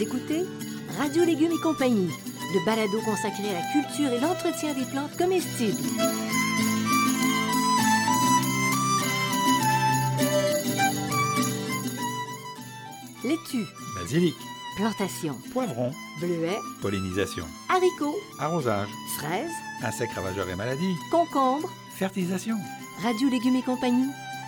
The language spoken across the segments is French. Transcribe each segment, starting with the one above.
Vous écoutez Radio Légumes et compagnie, le balado consacré à la culture et l'entretien des plantes comestibles. Laitue, Basilic, plantation, poivron, bleuets, pollinisation, haricots, arrosage, fraises, insectes ravageurs et maladies, concombres, fertilisation. Radio Légumes et compagnie,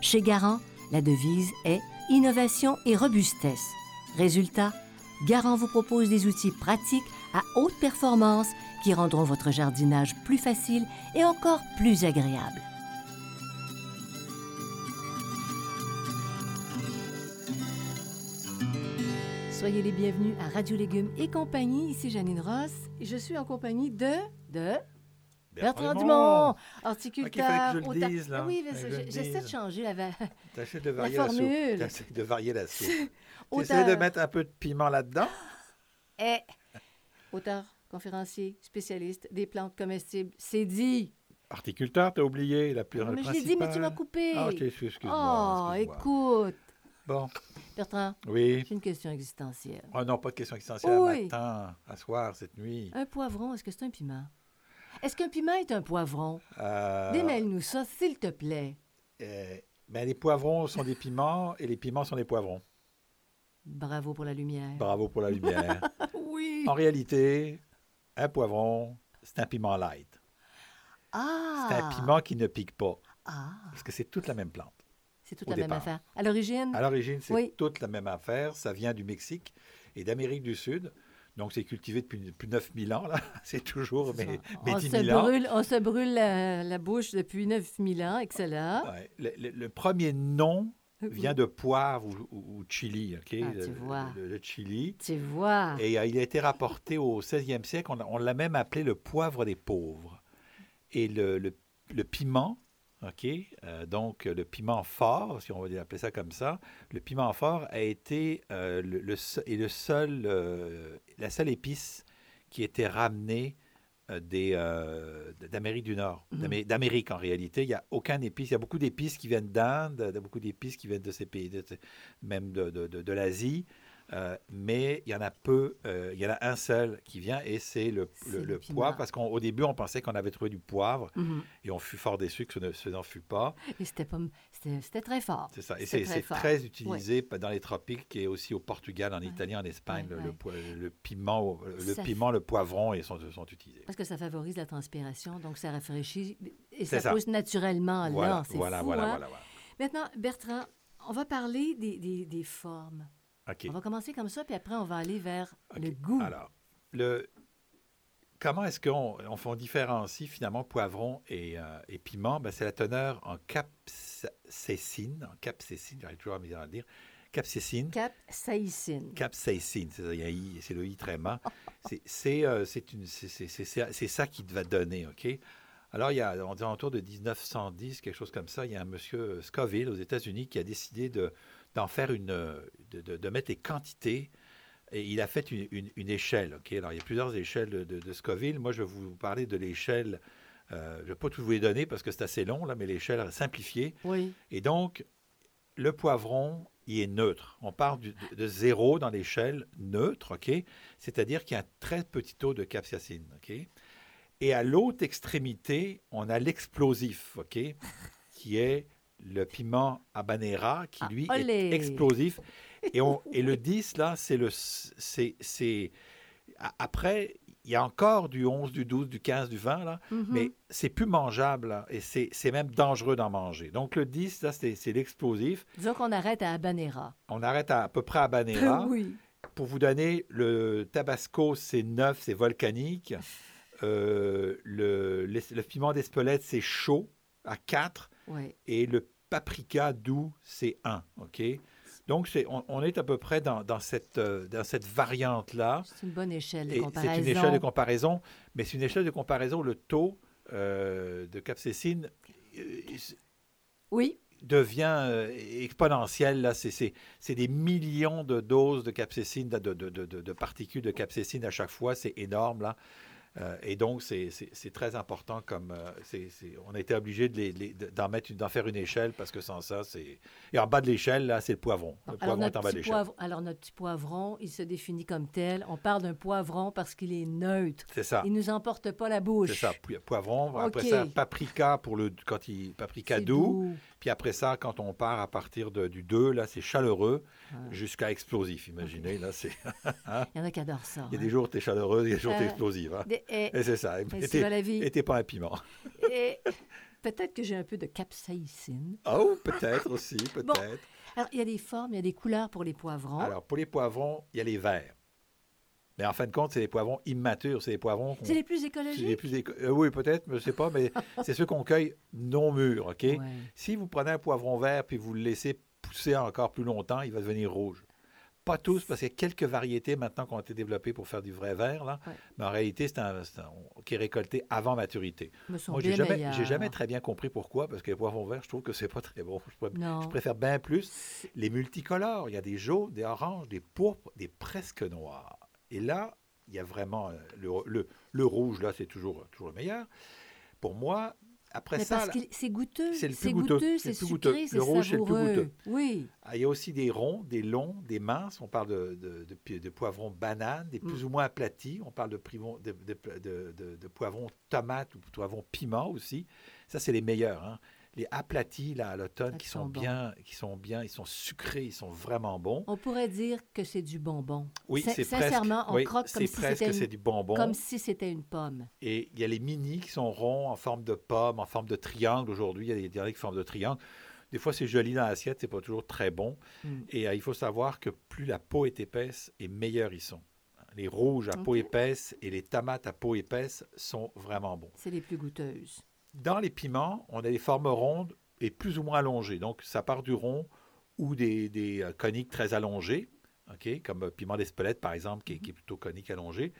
Chez Garant, la devise est innovation et robustesse. Résultat, Garant vous propose des outils pratiques à haute performance qui rendront votre jardinage plus facile et encore plus agréable. Soyez les bienvenus à Radio Légumes et compagnie. Ici Janine Ross et je suis en compagnie de de Bertrand Dumont, horticulteur. Je le dise, là. Oui, je j'essaie de changer la, va- de varier la, formule. T'essaies de varier la soupe. T'essaies de mettre un peu de piment là-dedans. est auteur, conférencier, spécialiste des plantes comestibles. C'est dit. Horticulteur, t'as oublié la plus mais je l'ai dit, mais tu m'as coupé. Ah, ok, excuse-moi. oh, écoute. Bon, Bertrand, oui. j'ai une question existentielle. Oh non, pas de question existentielle Oui. matin, à soir, cette nuit. Un poivron, est-ce que c'est un piment? Est-ce qu'un piment est un poivron? Euh, Démêle-nous ça, s'il te plaît. euh, ben, les poivrons sont des piments et les piments sont des poivrons. Bravo pour la lumière. Bravo pour la lumière. Oui. en réalité, un poivron, c'est un piment light. Ah! C'est un piment qui ne pique pas, Ah! parce que c'est toute la même plante. C'est toute la même affaire. À l'origine? À l'origine, c'est Oui. toute la même affaire. Ça vient du Mexique et d'Amérique du Sud. Donc, c'est cultivé depuis plus de 9000 ans. là. C'est toujours mais, mais on, 10 se 000 ans. brûle, on se brûle la, la bouche depuis 9000 ans. Excellent. Ouais. Le, le- le premier nom vient de poivre ou, ou- ou chili. ok? Ah, tu le, vois. le- chili. Tu vois. Et euh, il a été rapporté au 16e siècle. On, l'a même appelé le poivre des pauvres. Et le, piment, OK, euh, donc le piment fort, si on va appeler ça comme ça, le piment fort a été euh, le, est le seul, la seule épice qui était ramenée euh, des, euh, d'Amérique du Nord, Mhm. d'Amé- d'Amérique en réalité. Il n'y a aucun épice. Il y a beaucoup d'épices qui viennent d'Inde, il y a beaucoup d'épices qui viennent de ces pays, de- même de, de- de- de l'Asie. Euh, mais il y en a peu, euh, il y en a un seul qui vient et c'est le, poivre parce qu'au début on pensait qu'on avait trouvé du poivre Mhm. et on fut fort déçu que ce ne- ce n'en fut pas. Et c'était très fort. C'est ça. Et c'est très utilisé dans les tropiques et aussi au Portugal, en Italie, en Espagne. Le- piment, le, Ça piment, le poivron ils sont, sont utilisés. Parce que ça favorise la transpiration, donc ça rafraîchit et ça, ça. pousse naturellement Voilà, là. Voilà, fou, voilà, hein? voilà, voilà. Maintenant, Bertrand, on va parler des, des- des formes. On va commencer comme ça, puis après, on va aller vers le goût. Alors, le, comment est-ce qu'on on, fait- on différencie finalement poivron et, euh, et piment? Ben, c'est la teneur en capsaïcine, en capsaïcine, j'arrive toujours à me dire capsaïcine. Capsaïcine. Capsaïcine, c'est c'est le I très mat. C'est euh, c'est une- c'est- c'est- c'est- c'est- c'est ça qui te va donner, OK? Alors, il y a, on dit autour de 1910, quelque chose comme ça, il y a un monsieur Scoville aux États-Unis qui a décidé de, d'en faire une, euh, de, de- de mettre les quantités et il a fait une, une- une échelle, OK? Alors, il y a plusieurs échelles de, de- de Scoville. Moi, je vais vous parler de l'échelle, euh, je ne vais pas tout vous les donner parce que c'est assez long, là, mais l'échelle simplifiée. Oui. Et donc, le poivron, il est neutre. On part du- de, de zéro dans l'échelle neutre, OK? C'est-à-dire qu'il y a un très petit taux de capsaïcine, OK? Et à l'autre extrémité, on a l'explosif, OK? Qui est le piment habanera, qui Ah, lui olé! est explosif. Et, on, et le 10, là, c'est le... c'est Après, il y a encore du 11, du 12, du 15, du 20, là, Mhm. mais c'est plus mangeable là, et c'est même dangereux d'en manger. Donc le 10, là, c'est l'explosif. Disons qu'on arrête à Habanera. On arrête à, à peu près à Banera. oui. Pour vous donner, le tabasco, c'est 9, c'est volcanique. Euh, le, piment d'Espelette, c'est chaud, à 4. Oui. Et le paprika doux, c'est 1. OK? Donc, on, on est à peu près dans, dans cette, euh, dans cette variante-là. C'est une bonne échelle de comparaison. C'est une échelle de comparaison, mais c'est une échelle de comparaison. Le taux euh, de capsaïcine euh, Oui, devient euh, exponentiel. Là. C'est, des millions de doses de capsaïcine, de, de, de, de- de particules de capsaïcine à chaque fois. C'est énorme. Là. Euh, et donc, c'est, très important comme... euh, on a été obligé de de- d'en, d'en faire une échelle parce que sans ça, c'est... Et en bas de l'échelle, là, c'est le poivron. Le Alors poivron est en bas de l'échelle. poivron, alors, notre petit poivron, il se définit comme tel. On parle d'un poivron parce qu'il est neutre. C'est ça. Il ne nous emporte pas la bouche. C'est ça, pi- poivron. Après ça, paprika pour le quand il paprika doux. Puis après ça, quand on part à partir de- du 2, là, c'est chaleureux Ah. jusqu'à explosif. Imaginez, là, c'est. Il y en a qui adorent ça. Il y a hein. des jours t'es chaleureux, il y a des jours t'es Euh, explosif. hein. Des- et- Et c'est ça. Et t'es- vie. et t'es pas un piment. Et Peut-être que j'ai un peu de capsaïcine. Oh, peut-être aussi, peut-être. Alors, il y a des formes, il y a des couleurs pour les poivrons. Alors, pour les poivrons, il y a les verts. Mais en fin de compte, c'est les poivrons immatures. C'est les poivrons c'est les plus écologiques? les plus éco- euh, oui, peut-être, mais je sais pas, mais c'est ceux qu'on cueille non mûrs, OK? Ouais. Si vous prenez un poivron vert puis vous le laissez pousser encore plus longtemps, il va devenir rouge. Pas tous, parce qu'il y a quelques variétés maintenant qui ont été développées pour faire du vrai vert, là. Ouais. mais en réalité, c'est un, c'est un- qui est récolté avant maturité. Moi, j'ai jamais, j'ai jamais très bien compris pourquoi, parce que les poivrons verts, je trouve que c'est pas très bon. Je, je préfère bien plus les multicolores. Il y a des jaunes, des oranges, des pourpres, des presque noirs. Et là, il y a vraiment euh, le, le- le rouge, là, c'est toujours, toujours le meilleur. Pour moi, après Mais ça, parce là, que c'est goûteux. c'est le plus C'est goûteux. goûteux, C'est le sucré, c'est Le rouge, le savoureux. goûteux. Oui. Ah, Il y a aussi des ronds, des longs, des minces. On parle de, de, de de poivrons bananes, des plus Mm. ou moins aplatis. On parle de- de poivrons tomates ou poivrons piment aussi. Ça, c'est les meilleurs. hein. Les aplatis, là, à l'automne, qui sont, bons. bien, qui sont bien, ils sont sucrés, ils sont vraiment bons. On pourrait dire que c'est du bonbon. Oui, c'est Sincèrement, presque, on oui, croque comme c'est si presque c'était du bonbon. comme si c'était une pomme. Et il y a les mini qui sont ronds en forme de pomme, en forme de triangle. Aujourd'hui, il y a des derniers qui forment de triangle. Des fois, c'est joli dans l'assiette, c'est pas toujours très bon. Mm. Et euh, il faut savoir que plus la peau est épaisse, et meilleurs ils sont. Les rouges à peau épaisse et les tomates à peau épaisse sont vraiment bons. C'est les plus goûteuses. Dans les piments, on a des formes rondes et plus ou moins allongées. Donc, ça part du rond ou des, des, euh, coniques très allongées, ok, comme euh, piment d'Espelette, par exemple, qui, est- qui est plutôt conique allongé.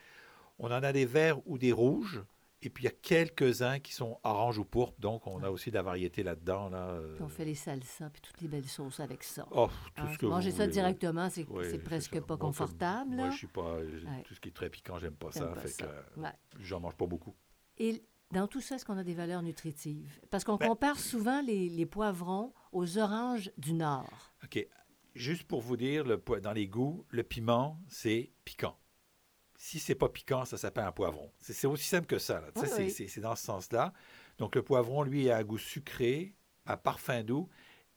On en a des verts ou des rouges. Et puis, il y a quelques-uns qui sont orange ou pourpre. Donc, on a aussi de la variété là-dedans. Là, euh, on fait les salsas puis toutes les belles sauces avec ça. oh, tout Hein, ce que Manger vous ça voulez, directement, c'est Oui, presque ça. pas Moi, confortable. Moi, je suis pas. Ouais. Tout ce qui est très piquant, j'aime pas ça. pas fait ça. que, Ouais. j'en mange pas beaucoup. Et dans tout ça, est-ce qu'on a des valeurs nutritives? Parce qu'on Ben- compare souvent les, les poivrons aux oranges du Nord. OK. Juste pour vous dire, le, dans les goûts, le piment, c'est piquant. Si c'est pas piquant, ça s'appelle un poivron. C'est aussi simple que ça. sais, Oui, c'est- oui. c'est c'est dans ce sens-là. Donc, le poivron, lui, a un goût sucré, un parfum doux.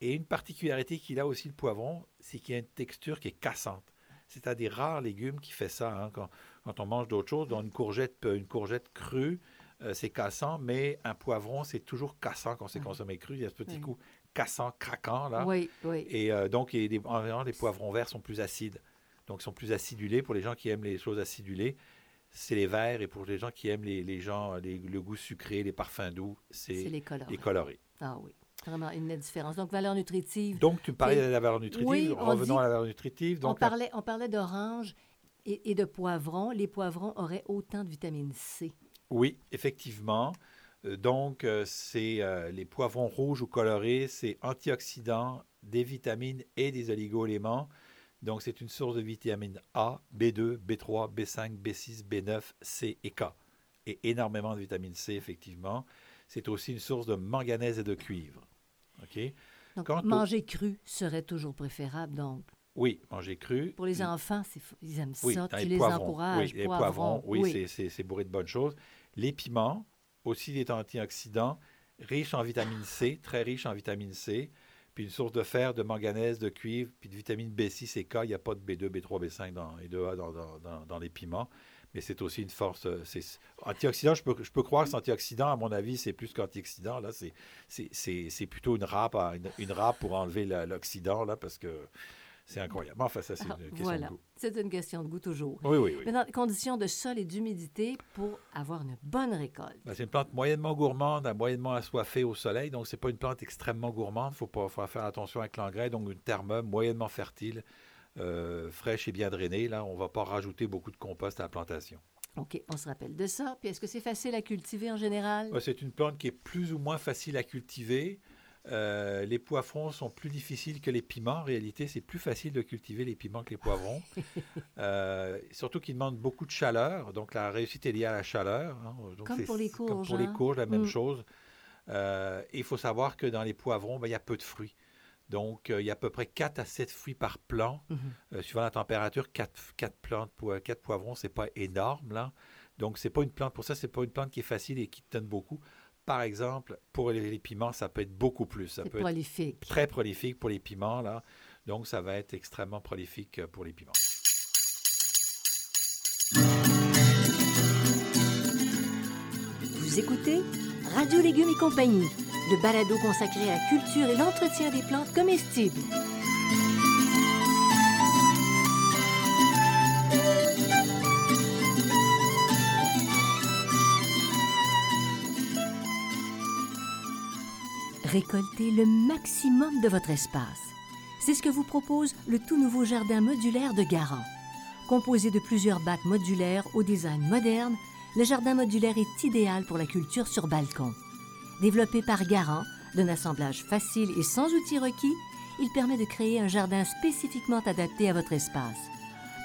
Et une particularité qu'il a aussi, le poivron, c'est qu'il a une texture qui est cassante. C'est un des rares légumes qui fait ça. hein, quand, quand on mange d'autres choses, dans une courgette, euh, une courgette crue, euh, c'est cassant, mais un poivron, c'est toujours cassant quand c'est Oui. consommé cru. Il y a ce petit coup cassant, craquant, là. Oui, oui. Et euh, donc, il y a des- en les poivrons verts sont plus acides. Donc, ils sont plus acidulés. Pour les gens qui aiment les choses acidulées, c'est les verts. Et pour les gens qui aiment les, les gens, les- le goût sucré, les parfums doux, C'est les colorés. les colorés. Ah oui, vraiment une nette différence. Donc, valeur nutritive. Donc, tu parlais Et- de la valeur nutritive. Oui, on Revenons dit- à la valeur nutritive. on, Donc, la- parlait, on parlait d'orange et, et de poivron. Les poivrons auraient autant de vitamine C. Oui, effectivement. Euh, Donc, euh, c'est euh, les poivrons rouges ou colorés, c'est antioxydants, des vitamines et des oligo-éléments. Donc, c'est une source de vitamine A, B2, B3, B5, B6, B9, C et K. Et énormément de vitamine C, effectivement. C'est aussi une source de manganèse et de cuivre. OK? Donc, Quant au- manger cru serait toujours préférable. Donc, Oui, manger cru. pour les enfants, c'est f- ils aiment Oui, ça. Tu les les encourages. Oui, les poivrons, oui, oui. c'est bourré de bonnes choses. Les piments, aussi des antioxydants, riches en vitamine C, très riches en vitamine C, puis une source de fer, de manganèse, de cuivre, puis de vitamine B6 et K. Il n'y a pas de B2, B3, B5 dans, et 2A dans, les piments, mais c'est aussi une force. euh, Antioxydants, je peux, je peux croire que c'est antioxydant, à mon avis, c'est plus qu'antioxydant. C'est- plutôt une râpe, pour enlever l'oxydant, parce que C'est incroyable. Enfin, ça, c'est Ah, une question voilà. de goût. C'est une question de goût toujours. Oui, oui, oui. Maintenant, conditions de sol et d'humidité pour avoir une bonne récolte. Ben, c'est une plante moyennement gourmande, à moyennement assoiffée au soleil, donc c'est pas une plante extrêmement gourmande. Il faut, pas- faut faire attention avec l'engrais, donc une terme moyennement fertile, euh, fraîche et bien drainée. Là, on va pas rajouter beaucoup de compost à la plantation. OK, on se rappelle de ça. Puis est-ce que c'est facile à cultiver en général? Ouais, c'est une plante qui est plus ou moins facile à cultiver. Euh, les poivrons sont plus difficiles que les piments. En réalité, c'est plus facile de cultiver les piments que les poivrons. Euh, surtout qu'ils demandent beaucoup de chaleur. Donc, la réussite est liée à la chaleur. hein. Donc, Comme pour les c'est Comme courges, pour les courges, la même Mm. chose. Euh, et il faut savoir que dans les poivrons, ben, il y a peu de fruits. Donc, il y a à peu près 4 à 7 fruits par plant. Mhm. Suivant la température, 4, plantes, po- quatre poivrons, c'est pas énorme, là. Donc, c'est pas une plante, pour ça, c'est pas une plante qui est facile et qui donne beaucoup. Par exemple, pour les, les piments, ça peut être beaucoup plus. Ça peut être prolifique. très prolifique pour les piments, là. Donc, ça va être extrêmement prolifique euh, pour les piments. Vous écoutez Radio Légumes et compagnie, le balado consacré à la culture et l'entretien des plantes comestibles. Récoltez le maximum de votre espace. C'est ce que vous propose le tout nouveau jardin modulaire de Garant. Composé de plusieurs bacs modulaires au design moderne, le jardin modulaire est idéal pour la culture sur balcon. Développé par Garant, d'un assemblage facile et sans outils requis, il permet de créer un jardin spécifiquement adapté à votre espace.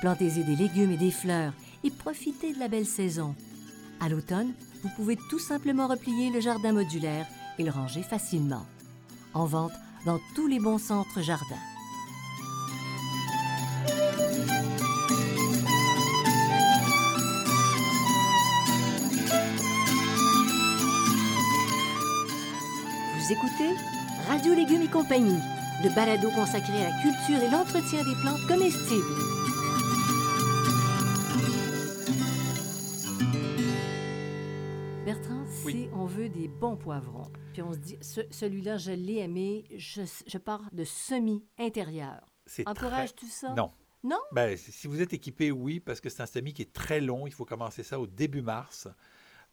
Plantez-y des légumes et des fleurs et profitez de la belle saison. À l'automne, vous pouvez tout simplement replier le jardin modulaire et le ranger facilement. En vente dans tous les bons centres jardins. Vous écoutez Radio Légumes et compagnie, le balado consacré à la culture et l'entretien des plantes comestibles. Bertrand, Oui. si on veut des bons poivrons, puis on se dit, ce- celui-là, je l'ai aimé, je, je pars de semi-intérieur. C'est très- Encourages-tu ça? Non. Non? Ben, si vous êtes équipé, oui, parce que c'est un semis qui est très long. Il faut commencer ça au début mars.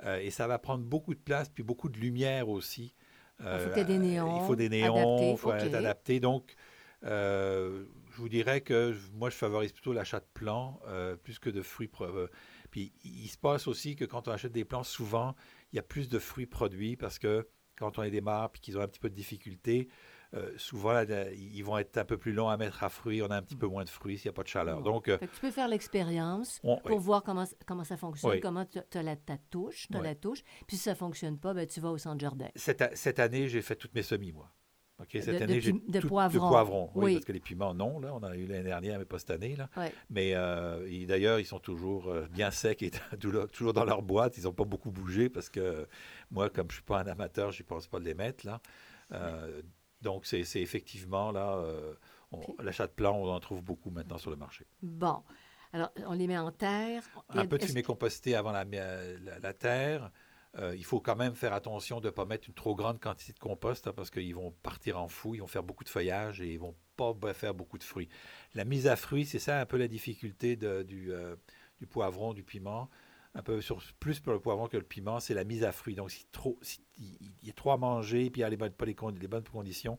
Euh, et ça va prendre beaucoup de place, puis beaucoup de lumière aussi. Il faut y ait des néons, Il faut des néons, il faut OK. être adapté. Donc, euh, je vous dirais que moi, je favorise plutôt l'achat de plants euh, plus que de fruits. euh, puis, il se passe aussi que quand on achète des plants, souvent, il y a plus de fruits produits parce que quand on les démarre puis qu'ils ont un petit peu de difficulté, euh, souvent, là, ils vont être un peu plus longs à mettre à fruits. On a un petit peu moins de fruits s'il n'y a pas de chaleur. Bon. Donc, euh, tu peux faire l'expérience pour oui. voir comment, comment ça fonctionne, Oui. comment tu as la, ta touche, Oui. la touche. Puis si ça ne fonctionne pas, ben, tu vas au centre jardin. Cette, cette année, j'ai fait toutes mes semis, moi. OK, cette De- année, j'ai de tout- poivrons. poivrons, oui, Oui. parce que les piments, non. Là, on en a eu l'année dernière, mais pas cette année. Là. Mais euh, d'ailleurs, ils sont toujours euh, bien secs et toujours dans leur boîte. Ils n'ont pas beaucoup bougé parce que moi, comme je ne suis pas un amateur, je ne pense pas de les mettre. Là. Euh, donc, c'est effectivement là, euh, on- Puis- l'achat de plants, on en trouve beaucoup maintenant sur le marché. Bon. Alors, on les met en terre. Un peu de fumée compostée avant la, la- la terre. Euh, il faut quand même faire attention de ne pas mettre une trop grande quantité de compost hein, parce qu'ils vont partir en fou, ils vont faire beaucoup de feuillage et ils vont pas faire beaucoup de fruits. La mise à fruits, c'est ça un peu la difficulté de- du, euh, du poivron, du piment. Un peu sur, plus pour le poivron que le piment, c'est la mise à fruits. Donc, si trop, si il y a trop à manger, puis il n'y a pas les, bonnes conditions,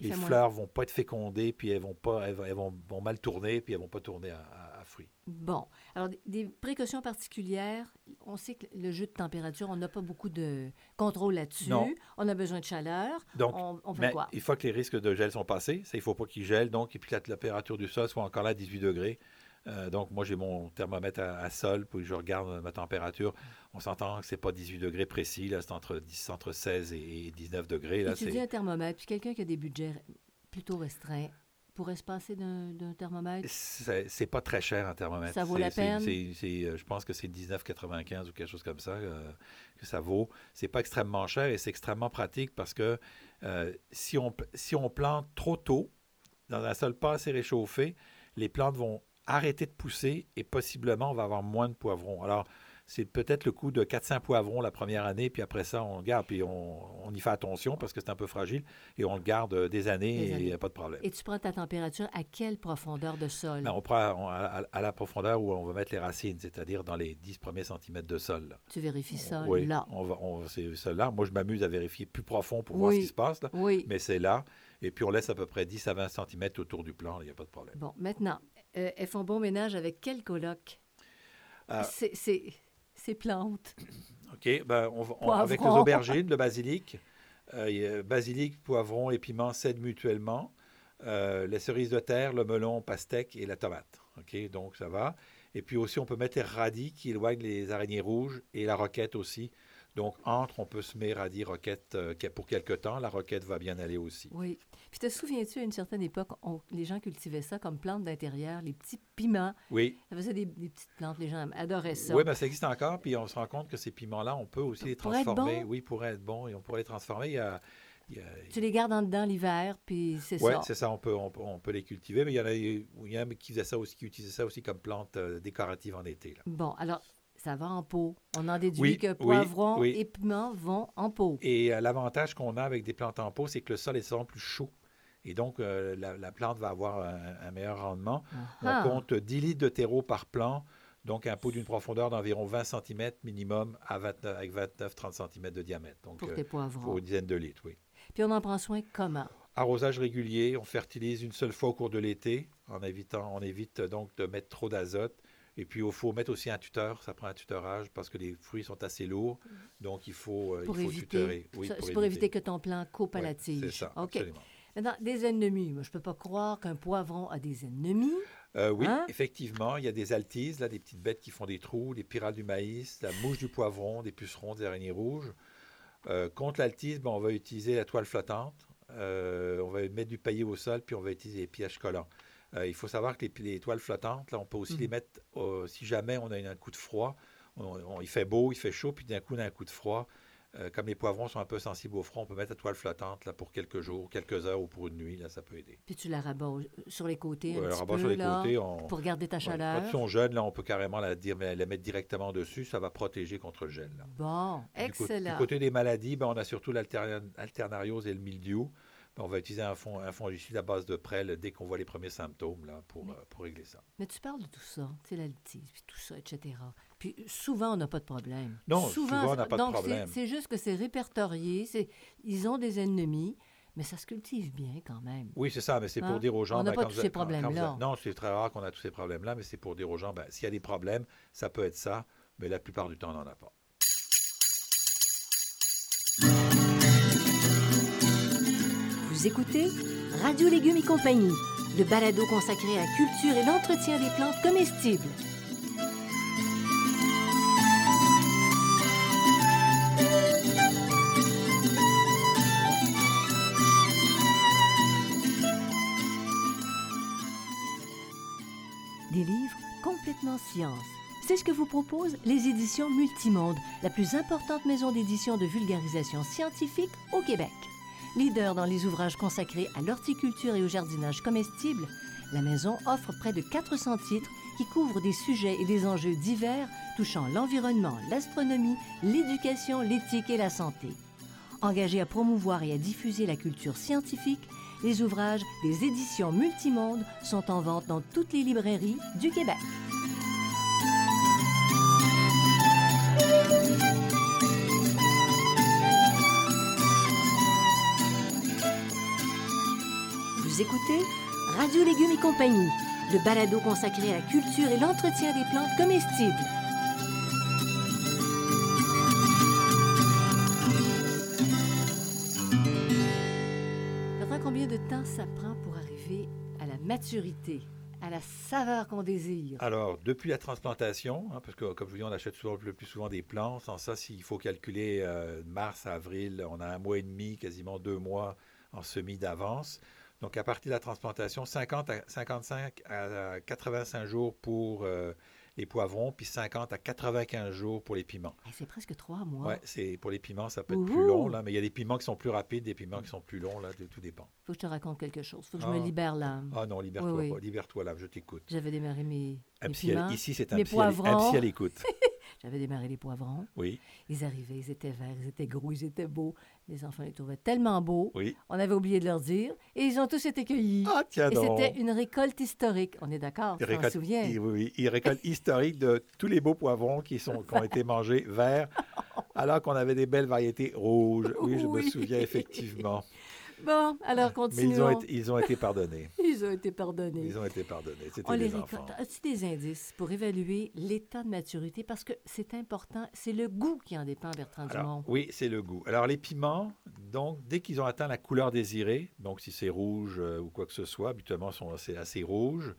les fait moins. fleurs vont pas être fécondées, puis elles vont pas, elles, vont- elles vont, vont mal tourner, puis elles vont pas tourner à fruits. Bon. Alors, des, précautions particulières. On sait que le jeu de température, on n'a pas beaucoup de contrôle là-dessus. Non. On a besoin de chaleur. Donc, on, on fait Mais quoi? une fois que les risques de gel sont passés, ça, il ne faut pas qu'ils gèlent, donc, et puis que la température du sol soit encore là à 18 degrés. Euh, donc, moi, j'ai mon thermomètre à, à sol, puis je regarde ma température. On s'entend que ce n'est pas 18 degrés précis, là, c'est entre, 10 entre 16 et 19 degrés. Là, Étudier c'est, un thermomètre, puis quelqu'un qui a des budgets plutôt restreints pourrait se passer d'un thermomètre? c'est, pas très cher un thermomètre. Ça vaut la peine? euh, je pense que c'est 19,95 ou quelque chose comme ça euh, que ça vaut. C'est pas extrêmement cher et c'est extrêmement pratique parce que euh, si, on, si on plante trop tôt, dans un sol pas assez réchauffé, les plantes vont arrêter de pousser et possiblement on va avoir moins de poivrons. Alors, c'est peut-être le coût de 400 poivrons la première année, puis après ça, on le garde, puis on, y fait attention parce que c'est un peu fragile, et on le garde des années et il n'y a pas de problème. Et tu prends ta température à quelle profondeur de sol? On prend à, la profondeur où on va mettre les racines, c'est-à-dire dans les 10 premiers centimètres de sol. Tu vérifies ça oui, là? On va, c'est là. Moi, je m'amuse à vérifier plus profond pour voir ce qui se passe, là. Oui. mais c'est là. Et puis, on laisse à peu près 10 à 20 centimètres autour du plan, il n'y a pas de problème. Bon, maintenant, euh, elles font bon ménage avec quel coloc? Euh, ces plantes. OK. Ben, on, avec les aubergines, le basilic, euh, basilic, poivron et piment cèdent mutuellement. Euh, les cerises de terre, le melon, pastèque et la tomate. OK, donc ça va. Et puis aussi, on peut mettre les radis qui éloignent les araignées rouges et la roquette aussi. Donc, entre, on peut semer radis, roquette euh, pour quelque temps. La roquette va bien aller aussi. Oui. Puis, te souviens-tu, à une certaine époque, les gens cultivaient ça comme plante d'intérieur, les petits piments. Oui. Ça faisait des, petites plantes, les gens adoraient ça. Oui, bien, ça existe encore. Puis, on se rend compte que ces piments-là, on peut aussi les transformer. Être Oui, pourraient être bons et on pourrait les transformer. Il y a, tu les gardes en dedans l'hiver, puis c'est ça. Oui, c'est ça, on peut, on, peut les cultiver, mais il y en a, il y en a qui faisaient ça aussi, qui utilisaient ça aussi comme plante euh, décorative en été. Là. Bon, alors, ça va en pot. On en déduit que poivrons et piments vont en pot. Et euh, l'avantage qu'on a avec des plantes en pot, c'est que le sol est souvent plus chaud. Et donc, euh, la, plante va avoir un, meilleur rendement. On compte 10 litres de terreau par plant. Donc, un pot d'une profondeur d'environ 20 cm minimum à 29, avec 29-30 cm de diamètre. Donc, pour tes poivrons. Pour une dizaine de litres, oui. Puis on en prend soin comment? Arrosage régulier, on fertilise une seule fois au cours de l'été, en évitant, on évite donc de mettre trop d'azote. Et puis, il faut mettre aussi un tuteur. Ça prend un tutorage parce que les fruits sont assez lourds. Donc, il faut, euh, il faut tutorer. Oui, pour, éviter. que ton plant coupe à la tige. c'est ça, absolument. Maintenant, des ennemis. Moi, je ne peux pas croire qu'un poivron a des ennemis. Euh, oui, hein? effectivement, il y a des altises, là, des petites bêtes qui font des trous, des pyrales du maïs, la mouche du poivron, des pucerons, des araignées rouges. Euh, contre l'altisme, on va utiliser la toile flottante. Euh, on va mettre du paillis au sol, puis on va utiliser les pièges collants. Euh, il faut savoir que les, toiles flottantes, là, on peut aussi les mhm. mettre, si jamais on a un coup de froid, il fait beau, il fait chaud, puis d'un coup, on a un coup de froid, euh, comme les poivrons sont un peu sensibles au froid, on peut mettre la toile flottante là, pour quelques jours, quelques heures ou pour une nuit. Là, ça peut aider. Puis tu la rabats sur les côtés un petit peu, sur les là, côtés. pour garder ta chaleur. quand ils sont jeunes, là, on peut carrément la, la, mettre directement dessus. Ça va protéger contre le gel. Là. Bon, excellent. Du, côté des maladies, ben, on a surtout l'alternariose et le mildiou. Ben, on va utiliser un, fond, un fongicide à base de prêle dès qu'on voit les premiers symptômes là, pour, euh, pour régler ça. Mais tu parles de tout ça, tu sais, tout ça, etc. Puis souvent, on n'a pas de problème. Non, souvent, on n'a pas de problème. C'est juste que c'est répertorié, ils ont des ennemis, mais ça se cultive bien quand même. Oui, c'est ça, mais c'est pour hein? dire aux gens... On n'a ben, pas tous ces problèmes-là. Non, c'est très rare qu'on a tous ces problèmes-là, mais c'est pour dire aux gens, ben, s'il y a des problèmes, ça peut être ça, mais la plupart du temps, on n'en a pas. Écoutez Radio Légumes et compagnie, le balado consacré à la culture et l'entretien des plantes comestibles. Des livres complètement science. C'est ce que vous proposent les éditions Multimonde, la plus importante maison d'édition de vulgarisation scientifique au Québec. Leader dans les ouvrages consacrés à l'horticulture et au jardinage comestible, la maison offre près de 400 titres qui couvrent des sujets et des enjeux divers touchant l'environnement, l'astronomie, l'éducation, l'éthique et la santé. Engagé à promouvoir et à diffuser la culture scientifique, les ouvrages des éditions Multimonde sont en vente dans toutes les librairies du Québec. Vous écoutez Radio Légumes et compagnie, le balado consacré à la culture et l'entretien des plantes comestibles. combien de temps ça prend pour arriver à la maturité, à la saveur qu'on désire? Alors, depuis la transplantation, hein, parce que comme je vous dis, on achète le plus souvent des plants. Sans ça, s'il faut calculer euh, mars avril, on a un mois et demi, quasiment deux mois en semis d'avance. Donc, à partir de la transplantation, 50 à 55 à 85 jours pour euh, les poivrons, puis 50 à 95 jours pour les piments. c'est presque trois mois. Oui, c'est pour les piments, ça peut être plus long, là, mais il y a des piments qui sont plus rapides, des piments qui sont plus longs, là, tout dépend. faut que je te raconte quelque chose. faut que je me ah. libère là. Ah non, libère-toi libère-toi là, je t'écoute. J'avais démarré mes, un piments, Ici, c'est un, mes psy à, un psy à l'écoute. J'avais démarré les poivrons. Oui, Ils arrivaient, ils étaient verts, ils étaient gros, ils étaient beaux. Les enfants les trouvaient tellement beaux. oui. On avait oublié de leur dire. Et ils ont tous été cueillis. Ah, tiens et donc. c'était une récolte historique. On est d'accord, récolte, souviens? il- oui, oui, il récolte historique de tous les beaux poivrons qui, sont, qui ont été mangés verts, alors qu'on avait des belles variétés rouges. Oui, je me Oui. souviens effectivement. Bon, alors Mais continuons. ils ont été, ils ont été pardonnés. Ils ont été pardonnés. Ils ont été pardonnés. On C'était les des enfants. récolte. As-tu des indices pour évaluer l'état de maturité? Parce que c'est important. C'est le goût qui en dépend, Bertrand Alors, Dumont. oui, c'est le goût. Alors, les piments, donc, dès qu'ils ont atteint la couleur désirée, donc si c'est rouge euh, ou quoi que ce soit, habituellement, sont assez, rouges,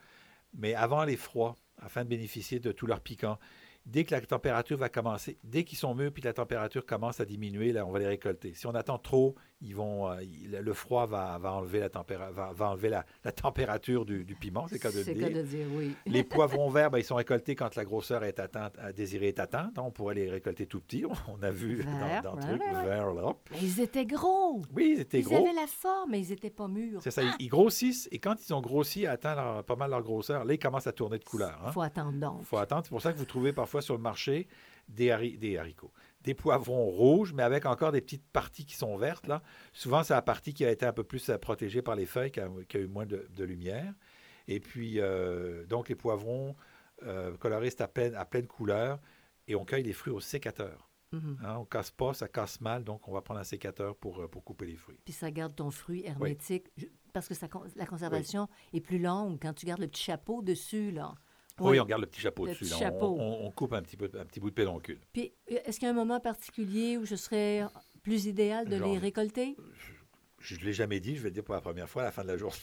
mais avant les froids, afin de bénéficier de tout leur piquant, dès que la température va commencer, dès qu'ils sont mûrs puis que la température commence à diminuer, là, on va les récolter. Si on attend trop, ils vont, euh, il- le froid va, va enlever la, tempéra- va, va enlever la, la température du, du piment, c'est le cas de le dire. le cas de dire, oui. Les poivrons verts, ben, ils sont récoltés quand la grosseur est atteinte, à est atteinte. On pourrait les récolter tout petits. On a vu Vert, dans, dans le ouais, truc, ouais, ouais. vert, là. Mais ils étaient gros. Oui, ils étaient ils gros. avaient la forme, mais ils n'étaient pas mûrs. C'est ça, ils, ils grossissent et quand ils ont grossi, atteint leur- pas mal leur grosseur, là, ils commencent à tourner de couleur. Il Il faut attendre donc. faut attendre. C'est pour ça que vous trouvez parfois sur le marché des, hari- des haricots, des poivrons rouges, mais avec encore des petites parties qui sont vertes. Là. Souvent, c'est la partie qui a été un peu plus euh, protégée par les feuilles, qui a, qui a eu moins de, de lumière. Et puis, euh, donc, les poivrons euh, coloristes à pleine, à pleine couleur, et on cueille les fruits au sécateur. Mhm. Hein, on casse pas, ça casse mal, donc on va prendre un sécateur pour, euh, pour couper les fruits. Puis ça garde ton fruit hermétique. Parce que ça la conservation est plus longue quand tu gardes le petit chapeau dessus, là. Oui, on garde le petit chapeau Le dessus. petit là. On- chapeau. On, on coupe un petit, peu, un petit bout de pédoncule. Puis, est-ce qu'il y a un moment particulier où ce serait plus idéal de Genre, les récolter? Je ne l'ai jamais dit, je vais le dire pour la première fois à la fin de la journée.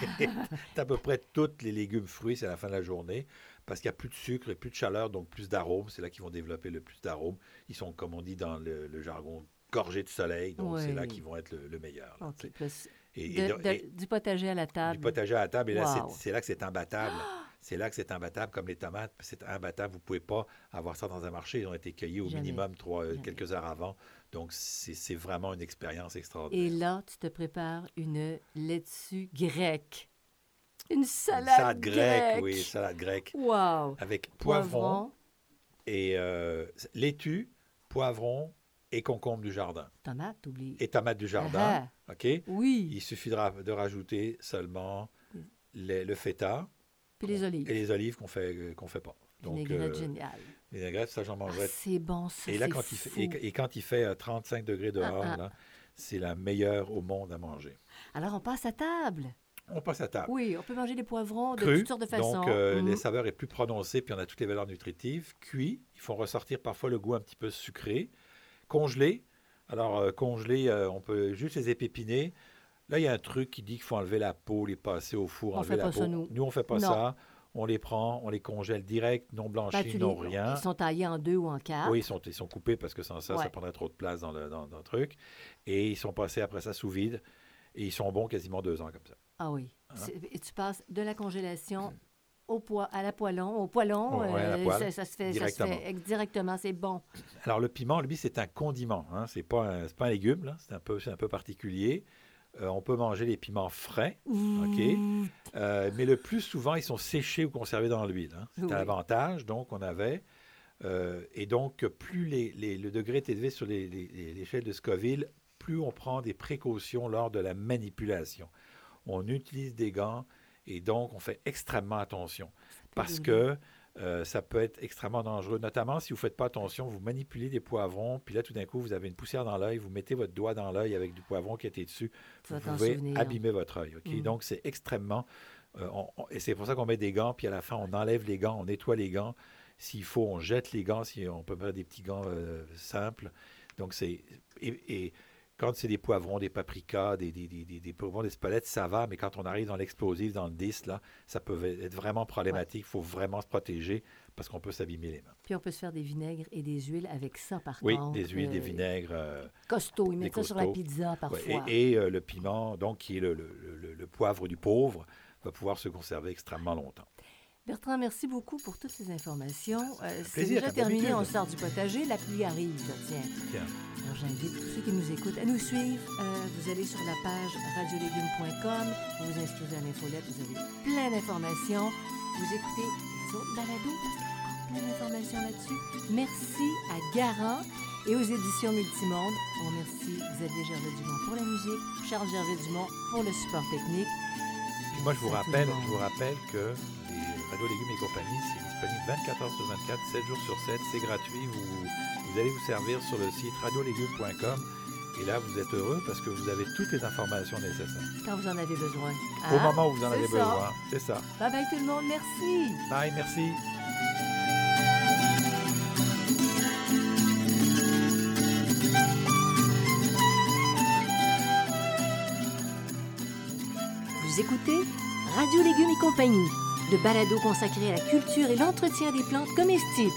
C'est à peu près tous les légumes fruits, c'est à la fin de la journée, parce qu'il n'y a plus de sucre et plus de chaleur, donc plus d'arômes. C'est là qu'ils vont développer le plus d'arômes. Ils sont, comme on dit dans le, le jargon, gorgés de soleil, donc c'est là qu'ils vont être le, le meilleur. là. Plus Et, de- et- de- et- du potager à la table. du potager à la table, et là, c'est là que c'est imbattable. C'est là que c'est imbattable, comme les tomates, c'est imbattable. Vous ne pouvez pas avoir ça dans un marché. Ils ont été cueillis au Jamais. minimum trois, euh, Jamais. quelques heures avant. Donc, c'est vraiment une expérience Et extraordinaire. là, tu te prépares une laitue grecque. Une Une salade, salade grecque, grecque. oui, salade grecque. Wow! Avec poivron Poivron, et euh, laitue, poivron et concombre du jardin. tomate, oublie. Et tomates du jardin. Ah, OK? oui, Il suffira de rajouter seulement le, le feta puis les olives. et les olives qu'on fait, euh, qu'on fait pas. Donc, Vinaigrette euh, géniale. vinaigrette, ça, j'en Ah, mangerais c'est bon, ça, Et là, il, fait, et, et quand il fait euh, 35 degrés dehors, Ah, ah. là, c'est la meilleure au monde à manger. Alors, on passe à table. On passe à table. Oui, on peut manger des poivrons de Cru, toutes sortes de façons. donc euh, Mhm. les saveurs est plus prononcée, puis on a toutes les valeurs nutritives. Cuit, ils font ressortir parfois le goût un petit peu sucré. Congelé, alors euh, congelé, euh, on peut juste les épépiner. Là, il y a un truc qui dit qu'il faut enlever la peau, les passer au four, On enlever fait la pas peau. ça, nous. on fait pas Non. ça. On les prend, on les congèle direct, non blanchis, non les- rien. Ils sont taillés en deux ou en quatre. Oui, ils sont, ils sont coupés parce que sans ça, ça prendrait trop de place dans le, dans, dans le truc. Et ils sont passés après ça sous vide. Et ils sont bons quasiment deux ans comme ça. Ah oui. Hein? Et tu passes de la congélation au poids, à la poêlon, au poêlon. Ouais, euh, poêle, ça, ça se fait, directement. c'est bon. Alors, le piment, lui, c'est un condiment. Hein. C'est pas un, pas un légume. C'est un peu, un peu particulier. Euh, on peut manger les piments frais? Euh, mais le plus souvent, ils sont séchés ou conservés dans l'huile. hein. C'est Oui. un avantage, donc, on avait. Euh, et donc, plus les- les- le degré est élevé sur l'échelle de Scoville, plus on prend des précautions lors de la manipulation. On utilise des gants et donc on fait extrêmement attention parce que euh, ça peut être extrêmement dangereux, notamment si vous ne faites pas attention, vous manipulez des poivrons, puis là tout d'un coup vous avez une poussière dans l'œil, vous mettez votre doigt dans l'œil avec du poivron qui était dessus, Tu vous pouvez souvenir. abîmer votre œil. Mm. Donc c'est extrêmement... euh, on- on- et c'est pour ça qu'on met des gants, puis à la fin on enlève les gants, on nettoie les gants. S'il faut, on jette les gants, si on peut mettre des petits gants euh, simples. Donc c'est... Et, et quand c'est des poivrons, des paprikas, des, des, des, des, poivrons, ça va, mais quand on arrive dans l'explosif, dans le 10, là, ça peut être vraiment problématique. Il faut vraiment se protéger parce qu'on peut s'abîmer les mains. Puis on peut se faire des vinaigres et des huiles avec ça, par Oui, contre. des huiles, des euh, vinaigres. euh, Costauds, ils mettent ça sur la pizza ouais, parfois. et et, euh, le piment, donc, qui est le, le- le- le poivre du pauvre, va pouvoir se conserver extrêmement longtemps. Bertrand, merci beaucoup pour toutes ces informations. Euh, c'est déjà terminé, on sort du potager, la pluie arrive, tiens. Tiens. Alors j'invite tous ceux qui nous écoutent à nous suivre. Euh, vous allez sur la page radiolégumes.com, vous vous inscrivez à l'infolette, vous avez plein d'informations. Vous écoutez les autres balados parce qu'il y a plein d'informations là-dessus. Merci à Garant et aux éditions Multimonde. On remercie Xavier Gervais-Dumont pour la musique, Charles Gervais-Dumont pour le support technique. Moi, je vous, rappelle, je vous rappelle que les Radio Légumes et compagnie, c'est disponible 24 heures sur 24, 7 jours sur 7. C'est gratuit. Vous, vous allez vous servir sur le site radiolégumes.com. Et là, vous êtes heureux parce que vous avez toutes les informations nécessaires. Quand vous en avez besoin. Au Hein? moment où vous en avez ça. besoin. C'est ça. Bye bye tout le monde. Merci. Bye, merci. Écoutez Radio Légumes et compagnie, le balado consacré à la culture et l'entretien des plantes comestibles.